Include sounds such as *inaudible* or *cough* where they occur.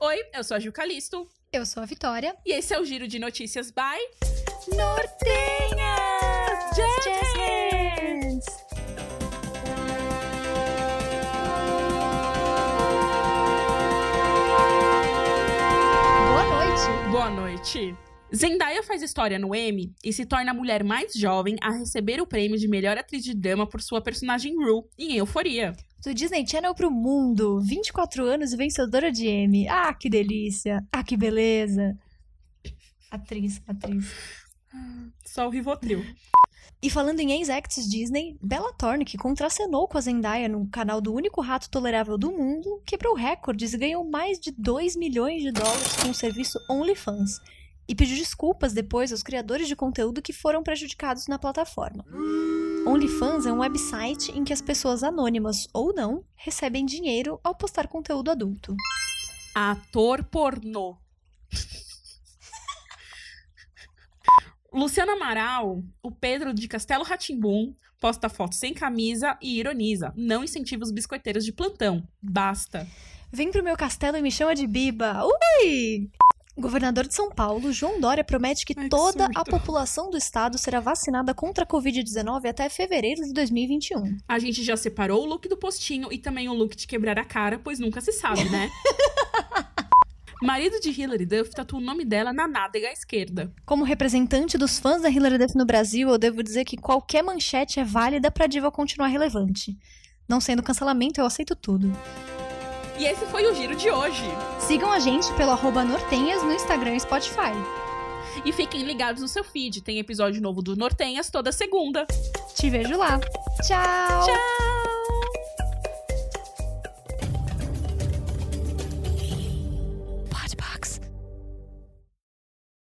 Oi, eu sou a Gil Calisto. Eu sou a Vitória. E esse é o Giro de Notícias by Nortenhas! Jazz! Boa noite! Boa noite. Zendaya faz história no Emmy e se torna a mulher mais jovem a receber o prêmio de melhor atriz de drama por sua personagem Rue em Euforia. Do Disney Channel pro mundo, 24 anos e vencedora de Emmy. Ah, que delícia! Ah, que beleza! Atriz, atriz. Só o Rivotril. E falando em ex-acts Disney, Bella Thorne, que contracenou com a Zendaya no canal do único rato tolerável do mundo, quebrou recordes e ganhou mais de 2 milhões de dólares com o serviço OnlyFans. E pediu desculpas depois aos criadores de conteúdo que foram prejudicados na plataforma. OnlyFans é um website em que as pessoas anônimas ou não recebem dinheiro ao postar conteúdo adulto. Ator pornô. Luciano Amaral, o Pedro de Castelo Ratimbum, posta fotos sem camisa e ironiza. Não incentiva os biscoiteiros de plantão. Basta. Vem pro meu castelo e me chama de Biba. Ui! O governador de São Paulo, João Dória, promete que Ai, que toda a população do estado será vacinada contra a Covid-19 até fevereiro de 2021. A gente já separou o look do postinho e também o look de quebrar a cara, pois nunca se sabe, né? *laughs* Marido de Hilary Duff tatua o nome dela na nádega esquerda. Como representante dos fãs da Hilary Duff no Brasil, eu devo dizer que qualquer manchete é válida pra diva continuar relevante. Não sendo cancelamento, eu aceito tudo. E esse foi o giro de hoje. Sigam a gente pelo arroba Nortenhas no Instagram e Spotify. E fiquem ligados no seu feed, tem episódio novo do Nortenhas toda segunda. Te vejo lá. Tchau! Tchau! Podbox.